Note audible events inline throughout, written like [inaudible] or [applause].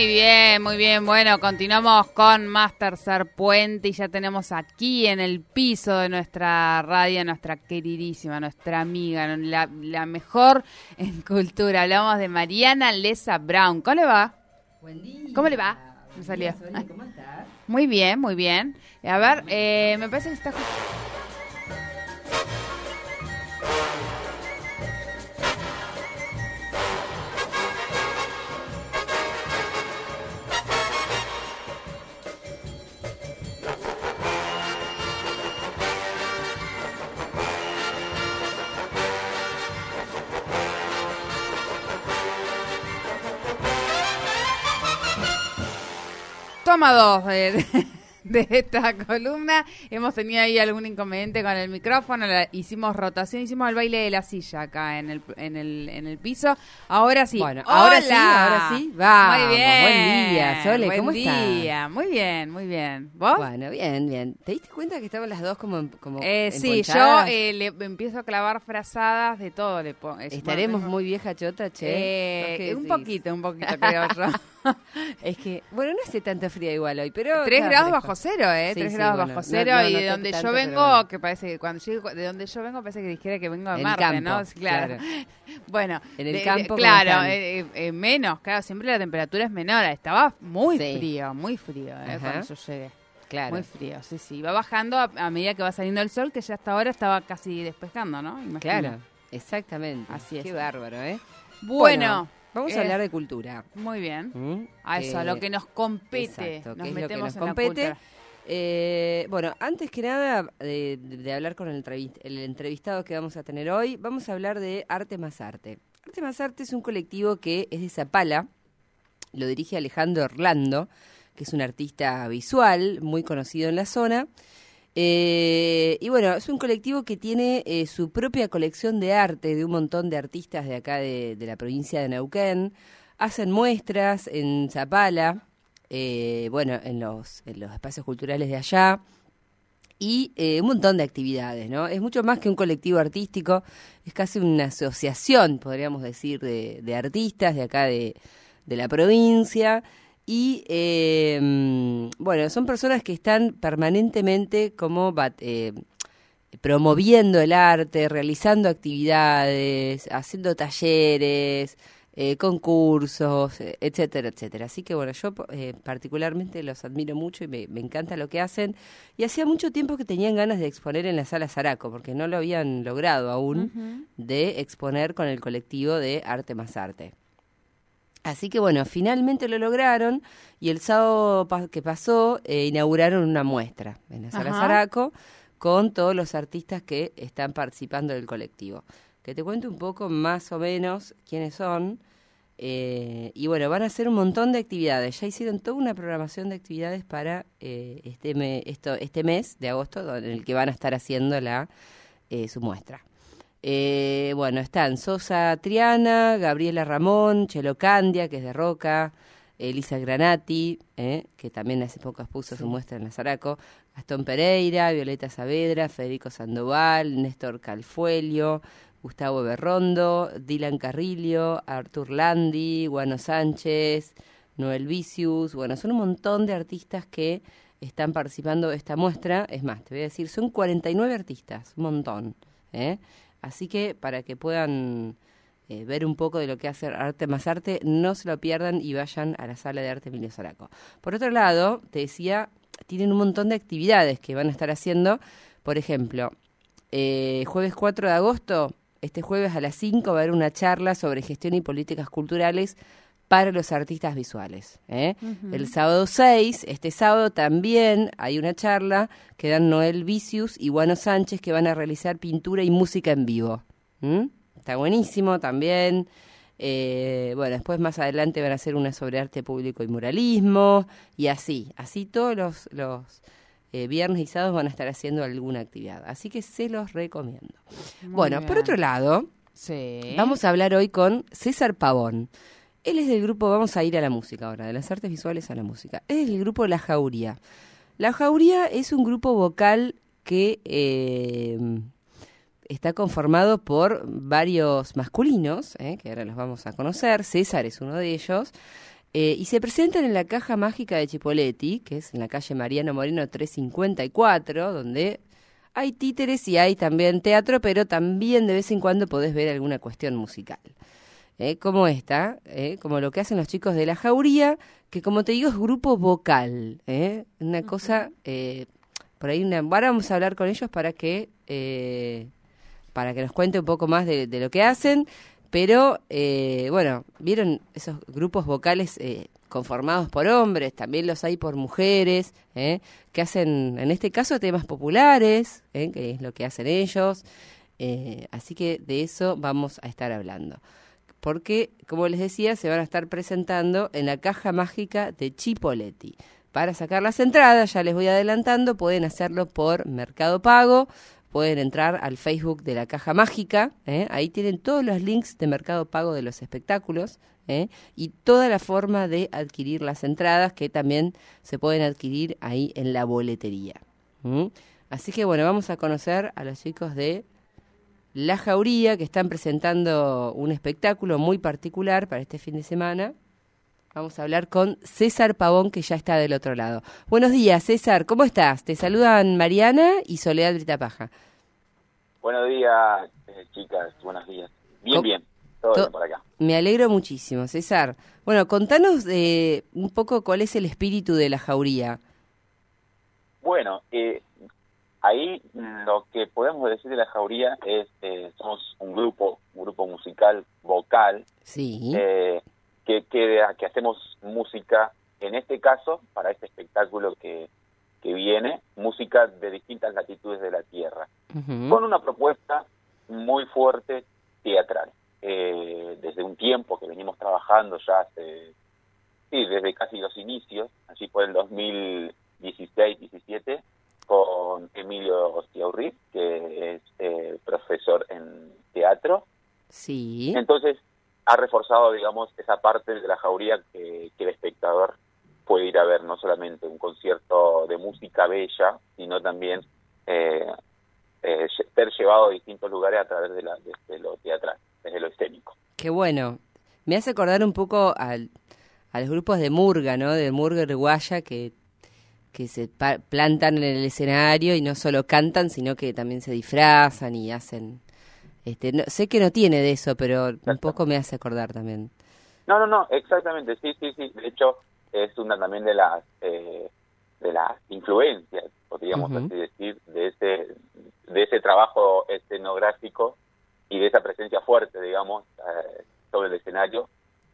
Muy bien, muy bien. Bueno, continuamos con más Tercer Puente y ya tenemos aquí en el piso de nuestra radio nuestra queridísima, nuestra amiga, la, la mejor en cultura. Hablamos de Mariana Lesa Brown. ¿Cómo le va? Buen día. ¿Cómo le va? Me salió. ¿Cómo estás? Muy bien, muy bien. A ver, eh, me parece que está... Toma dos de, de esta columna. Hemos tenido ahí algún inconveniente con el micrófono. la- hicimos rotación, hicimos el baile de la silla acá en el, en el, en el piso. Ahora sí. Bueno, ahora sí, ahora sí. Vamos, Muy bien. buen día, Sole, Buen ¿cómo estás? día. Muy bien, muy bien. ¿Vos? Bueno, bien, bien. ¿Te diste cuenta que estaban las dos como, como Eh, sí, yo eh, le empiezo a clavar frazadas de todo. Le Estaremos bueno, muy vieja chota, che. eh, ¿Vos qué un poquito, un poquito creo yo. [laughs] [laughs] Es que, bueno, no hace tanto frío igual hoy, pero... 3 está grados fresco. bajo cero, ¿eh? Sí, 3 sí, grados bueno, bajo no- cero no y de noté donde tanto, yo vengo, bueno. que parece que cuando llego, de donde yo vengo parece que dijera que vengo de Marte, campo, ¿no? Claro. claro. [laughs] Bueno, En el de- campo, ¿cómo claro, eh, eh, eh, menos, claro, siempre la temperatura es menor. Estaba muy Sí. frío, muy frío, ¿eh? Ajá. Cuando yo llegué. Claro. Muy frío, sí, sí. Va bajando a, a medida que va saliendo el sol, que ya hasta ahora estaba casi despejando, ¿no? Imagino. Claro, exactamente. Así es. Qué bárbaro, ¿eh? Bueno, vamos eh, a hablar de cultura. muy bien. ¿Mm? A eso, a Eh, lo que nos compete. Exacto, nos es lo que metemos nos en la compete. Eh, bueno, antes que nada de, de hablar con el, entrevist- el entrevistado que vamos a tener hoy, vamos a hablar de Arte Más Arte. Arte Más Arte es un colectivo que es de Zapala, lo dirige Alejandro Orlando, que es un artista visual muy conocido en la zona. Eh, y bueno, es un colectivo que tiene eh, su propia colección de arte de un montón de artistas de acá de, la provincia de Neuquén. Hacen muestras en Zapala, eh, bueno, en los, espacios culturales de allá y eh, un montón de actividades, ¿no? Es mucho más que un colectivo artístico, es casi una asociación, podríamos decir, de, de artistas de acá de la provincia. Y eh, bueno, son personas que están permanentemente como eh, promoviendo el arte, realizando actividades, haciendo talleres, eh, concursos, eh, etcétera, etcétera. Así que bueno, yo eh, particularmente los admiro mucho y me, me encanta lo que hacen. Y hacía mucho tiempo que tenían ganas de exponer en la sala Zaraco, porque no lo habían logrado aún de exponer con el colectivo de Arte Más Arte. Así que bueno, finalmente lo lograron y el sábado pa- que pasó eh, inauguraron una muestra en la sala Ajá. Zaraco con todos los artistas que están participando del colectivo. Que te cuento un poco más o menos quiénes son. eh, y bueno, van a hacer un montón de actividades. Ya hicieron toda una programación de actividades para eh, este, me- esto, este mes de agosto, en el que van a estar haciendo la, eh, su muestra. Eh, bueno, están Sosa Triana, Gabriela Ramón, Chelo Candia, que es de Roca, Elisa Granati, eh, que también hace poco expuso su muestra en la Zaraco, Gastón Pereira, Violeta Saavedra, Federico Sandoval, Néstor Calfuelio, Gustavo Berrondo, Dylan Carrillo, Artur Landi, Guano Sánchez, Noel Vicius, bueno, son un montón de artistas que están participando de esta muestra. Es más, te voy a decir, son 49 artistas, un montón. ¿eh? Así que para que puedan eh, ver un poco de lo que hace Arte Más Arte, no se lo pierdan y vayan a la sala de arte Emilio Zaraco. Por otro lado, te decía, tienen un montón de actividades que van a estar haciendo. Por ejemplo, eh, jueves 4 de agosto, este jueves a las 5 va a haber una charla sobre gestión y políticas culturales para los artistas visuales. ¿eh? El sábado 6, este sábado también hay una charla que dan Noel Vicius y Guano Sánchez que van a realizar pintura y música en vivo. está buenísimo también. Eh, bueno, después más adelante van a hacer una sobre arte público y muralismo, y así, así todos los, los eh, viernes y sábados van a estar haciendo alguna actividad. Así que se los recomiendo. Muy bueno, por otro lado, Sí. vamos a hablar hoy con César Pavón. Él es del grupo, vamos a ir a la música ahora, de las artes visuales a la música. Es del grupo La Jauría. La Jauría es un grupo vocal que eh, está conformado por varios masculinos, eh, que ahora los vamos a conocer. César es uno de ellos. eh, y se presentan en la Caja Mágica de Chipoletti, que es en la calle Mariano Moreno 354, donde hay títeres y hay también teatro, pero también de vez en cuando podés ver alguna cuestión musical. ¿Eh? Como esta, ¿eh? como lo que hacen los chicos de la jauría, que como te digo es grupo vocal. ¿eh? Una cosa, eh, por ahí, una, ahora vamos a hablar con ellos para que, eh, para que nos cuente un poco más de, de lo que hacen. Pero, eh, bueno, ¿vieron esos grupos vocales eh, conformados por hombres? También los hay por mujeres, que hacen, en este caso, temas populares, que es lo que hacen ellos. Así que de eso vamos a estar hablando. Porque, como les decía, se van a estar presentando en la caja mágica de Chipoletti. Para sacar las entradas, ya les voy adelantando, pueden hacerlo por Mercado Pago, pueden entrar al Facebook de la Caja Mágica, ¿eh? ahí tienen todos los links de Mercado Pago de los espectáculos ¿eh? y toda la forma de adquirir las entradas que también se pueden adquirir ahí en la boletería. Así que bueno, vamos a conocer a los chicos de La Jauría que están presentando un espectáculo muy particular para este fin de semana. Vamos a hablar con César Pavón, que ya está del otro lado. Buenos días, César, ¿cómo estás? Te saludan Mariana y Soledad Britapaja. Buenos días, eh, chicas, buenos días. Bien, ¿Cómo- bien, todo to- bien por acá. Me alegro muchísimo, César. Bueno, contanos eh, un poco cuál es el espíritu de la jauría. Bueno, eh, ahí lo que podemos decir de la jauría es eh, somos un grupo, un grupo musical vocal Sí. eh, que, que, que hacemos música, en este caso, para este espectáculo que, que viene, música de distintas latitudes de la Tierra. Con una propuesta muy fuerte teatral. Eh, desde un tiempo que venimos trabajando ya hace, sí, desde casi los inicios, así por el 2016-17, con Emilio Ostiaurri, que es eh, profesor en teatro. Sí. Entonces, ha reforzado, digamos, esa parte de la jauría que, que el espectador puede ir a ver, no solamente un concierto de música bella, sino también eh, eh, ser llevado a distintos lugares a través de, la, de lo teatral, desde lo escénico. Qué bueno. Me hace acordar un poco al, a los grupos de murga, ¿no? De murga uruguaya que, que se pa- plantan en el escenario y no solo cantan, sino que también se disfrazan y hacen... Este, no- sé que no tiene de eso, pero un poco me hace acordar también. No, no, no, exactamente, sí, sí, sí. De hecho, es una también de las eh, de las influencias, podríamos así decir, de ese de ese trabajo escenográfico y de esa presencia fuerte, digamos, eh, sobre el escenario.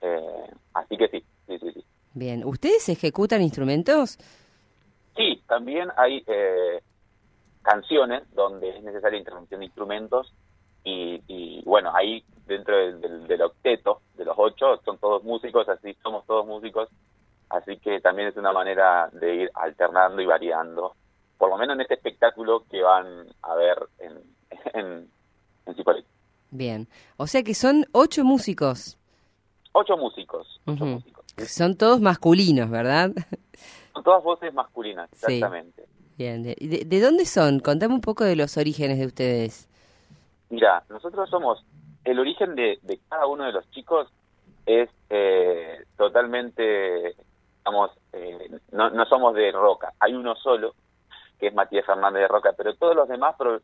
Eh, así que sí, sí, sí, sí. Bien. ¿Ustedes ejecutan instrumentos? Sí, también hay eh, canciones donde es necesaria intervención de instrumentos bueno, ahí dentro del, del, del octeto, de los ocho, son todos músicos, así somos todos músicos, así que también es una manera de ir alternando y variando, por lo menos en este espectáculo que van a ver en, [laughs] en, en Cipolletti. Bien. O sea que son ocho músicos. Ocho músicos, ocho músicos. Son todos masculinos, ¿verdad? [laughs] Son todas voces masculinas, Sí. exactamente. Bien. ¿De, de, de dónde son? Contame un poco de los orígenes de ustedes. Mira, nosotros somos, el origen de, de cada uno de los chicos es eh, totalmente, digamos, eh, no, no somos de Roca, hay uno solo, que es Matías Fernández de Roca, pero todos los demás pro-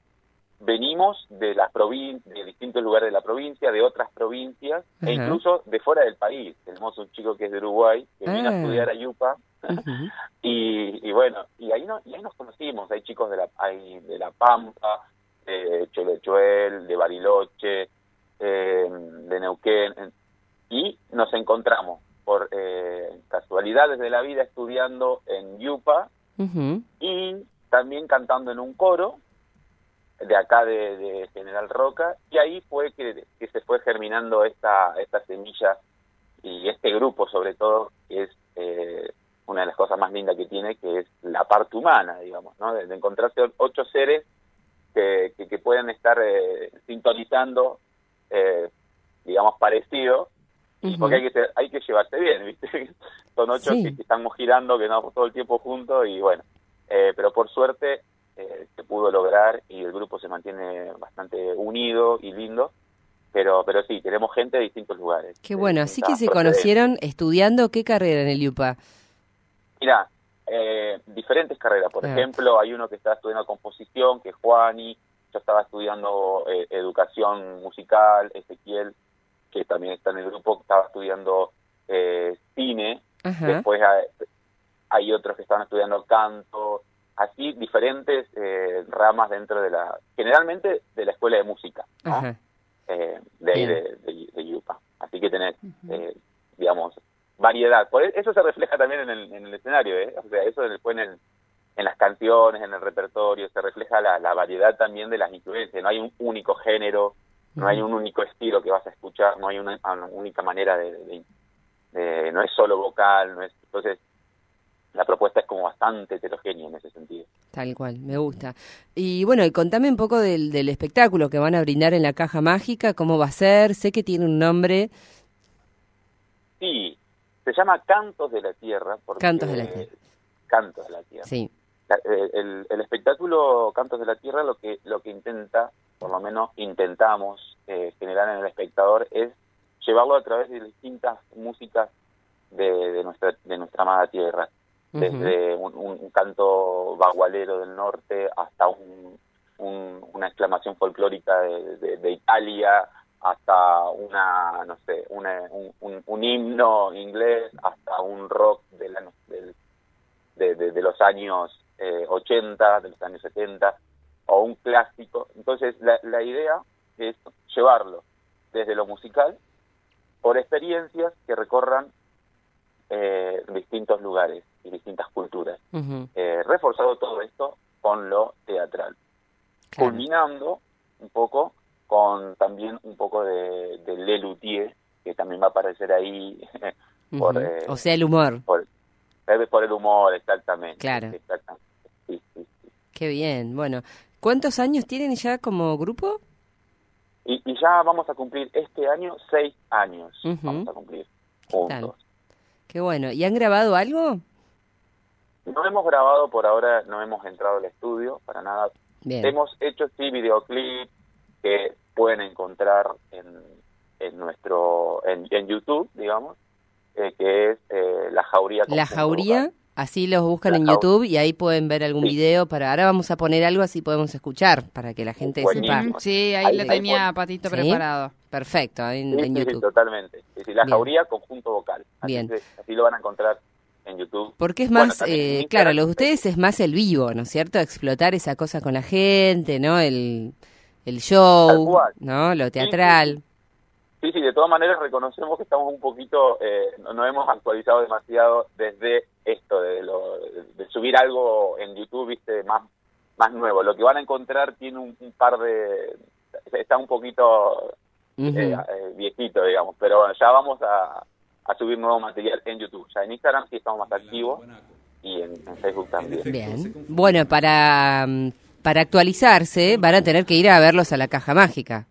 venimos de las provin de distintos lugares de la provincia, de otras provincias, e incluso de fuera del país. Tenemos un chico que es de Uruguay, que vino Ah. a estudiar a Yupa, [laughs] y, y bueno, y ahí, no, y ahí nos conocimos, hay chicos de la, hay de la Pampa, de Cholechuel, de Bariloche, eh, de Neuquén, en- y nos encontramos por eh, casualidades de la vida estudiando en Yupa y también cantando en un coro, de acá de, de General Roca, y ahí fue que, que se fue germinando esta, esta semilla y este grupo sobre todo, que es eh, una de las cosas más lindas que tiene, que es la parte humana, digamos, ¿no? de, de encontrarse ocho seres que, que, que pueden estar eh, sintonizando, eh, digamos, parecido, porque hay que ser- hay que llevarse bien, ¿viste? [laughs] Son ocho Sí. que, que estamos girando, que no todo el tiempo juntos, y bueno, eh, pero por suerte eh, se pudo lograr y el grupo se mantiene bastante unido y lindo, pero pero sí, tenemos gente de distintos lugares. Qué bueno, así que se conocieron estudiando qué carrera en el UPA. Mira, eh, diferentes carreras. Por ejemplo, hay uno que está estudiando composición, que es Juani. Yo estaba estudiando eh, educación musical, Ezequiel, que también está en el grupo, estaba estudiando eh, cine. Ajá. Después hay, hay otros que están estudiando canto. Así, diferentes eh, ramas dentro de la... Generalmente de la escuela de música, eh, de ahí de, de, de Yupa. Así que tenés, eh, digamos, variedad. Por e- eso se refleja también en el, en el escenario, ¿eh? O sea, eso después en, el- en las canciones, en el repertorio, se refleja la, la variedad también de las influencias. No hay un único género, no hay un único estilo que vas a escuchar, no hay una, una única manera de, de- de- no es solo vocal, no es entonces la propuesta es como bastante heterogénea en ese sentido. Tal cual, me gusta. Y bueno, y contame un poco del, del espectáculo que van a brindar en la caja mágica, cómo va a ser, sé que tiene un nombre. Se llama Cantos de la Tierra. Porque, Cantos de la Tierra. Cantos de la Tierra. Sí. La- eh, el, el espectáculo Cantos de la Tierra lo que lo que intenta, por lo menos intentamos eh, generar en el espectador es llevarlo a través de distintas músicas de, de nuestra de nuestra amada tierra, desde un, un- un canto bagualero del norte hasta un, un- una exclamación folclórica de, de- de Italia hasta una no sé una- un, un- un himno inglés hasta un rock de, la, de, de- de los años eh, 80, de los años 70, o un clásico. Entonces, la, la idea es llevarlo desde lo musical por experiencias que recorran eh, distintos lugares y distintas culturas. Eh, reforzado todo esto con lo teatral, claro. culminando un poco con también un poco de, de Lelutier, que también va a aparecer ahí [laughs] por, eh, O sea, el humor. por, por el humor, exactamente. Claro. Exactamente. Sí, sí, sí. Qué bien. Bueno, ¿cuántos años tienen ya como grupo? Y, y ya vamos a cumplir este año seis años. Vamos a cumplir juntos. Qué bueno. ¿Y han grabado algo? No hemos grabado por ahora, no hemos entrado al estudio para nada. Bien. Hemos hecho sí videoclip que pueden encontrar en, en nuestro en, en YouTube, digamos, eh, que es eh, La Jauría. La Jauría, así los buscan La en YouTube y ahí pueden ver algún Sí. video. Para ahora vamos a poner algo así podemos escuchar para que la gente Buenísimo. sepa. Mm, Sí, ahí ahí tenía Patito ¿Sí? preparado. Perfecto, ahí en, Sí, en sí, sí, YouTube. totalmente. Sí, sí, la Bien. Jauría conjunto vocal. Así Bien. que así lo van a encontrar en YouTube. Porque es más, eh, claro, lo de ustedes es más el vivo, ¿no es cierto? Explotar esa cosa con la gente, ¿no? El, el show. ¿no? Lo teatral. Sí, sí, de todas maneras reconocemos que estamos un poquito, eh, no, no hemos actualizado demasiado desde esto, de, lo, de subir algo en YouTube, viste, más, más nuevo. Lo que van a encontrar tiene un, un par de, está un poquito eh, eh, viejito, digamos, pero bueno, ya vamos a, a subir nuevo material en YouTube. Ya en Instagram sí estamos más activos y en, en Facebook también. Bien. Bueno, para, mm, para actualizarse van a tener que ir a verlos a la Caja Mágica.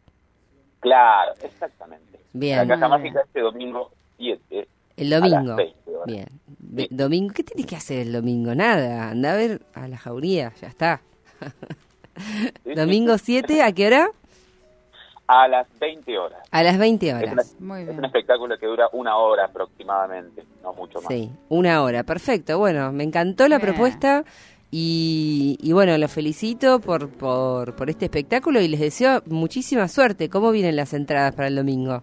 Claro, exactamente. Bien. La Caja Muy Mágica este domingo 7. El A las domingo. 20 horas. Bien. Sí. Domingo, ¿qué tienes que hacer el domingo? Nada, anda a ver a la jauría, ya está. Sí. Domingo 7, ¿a qué hora? A las 20 horas. A las 20 Es, una- horas. Muy es bien. un espectáculo que dura una hora aproximadamente, no mucho más. Sí, una hora, perfecto. Bueno, me encantó la Bien. propuesta y, y bueno, los felicito por, por, por este espectáculo y les deseo muchísima suerte. ¿Cómo vienen las entradas para el domingo?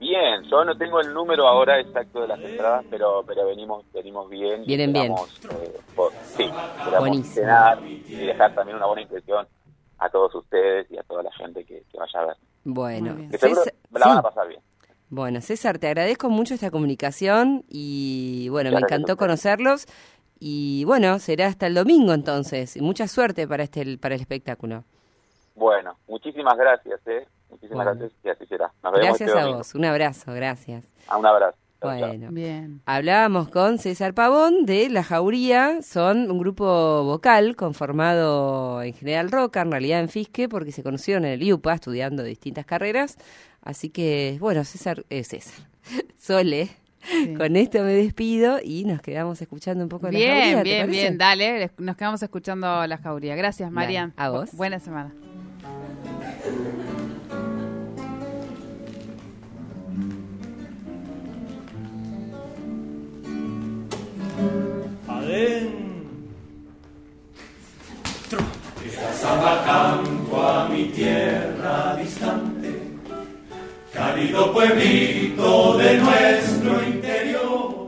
Bien, yo no tengo el número ahora exacto de las entradas, pero pero venimos venimos bien. Vienen bien. eh, por- sí, Buenísimo. cenar y dejar también una buena impresión a todos ustedes y a toda la gente que, que vaya a ver. Bueno. Que César- la van a pasar bien. Bueno, César, te agradezco mucho esta comunicación y bueno, me Gracias encantó conocerlos Y bueno, será hasta el domingo entonces. Y mucha suerte para este para el espectáculo. Bueno, muchísimas gracias, ¿eh? Muchísimas Bueno. gracias y así será. Nos vemos Gracias este a vos. Un abrazo, gracias. Ah, un abrazo. Bueno. Bien. Hablábamos con César Pavón de La Jauría, son un grupo vocal conformado en General Roca, en realidad en Fisque, porque se conocieron en el IUPA estudiando distintas carreras. Así que, bueno, César, eh, César, [laughs] Sole, Sí. con esto me despido y nos quedamos escuchando un poco de La Jauría, Bien, ¿te bien, bien, dale, nos quedamos escuchando la jauría. Gracias, Marian. a vos. Buena semana. Cálido pueblito de nuestro interior,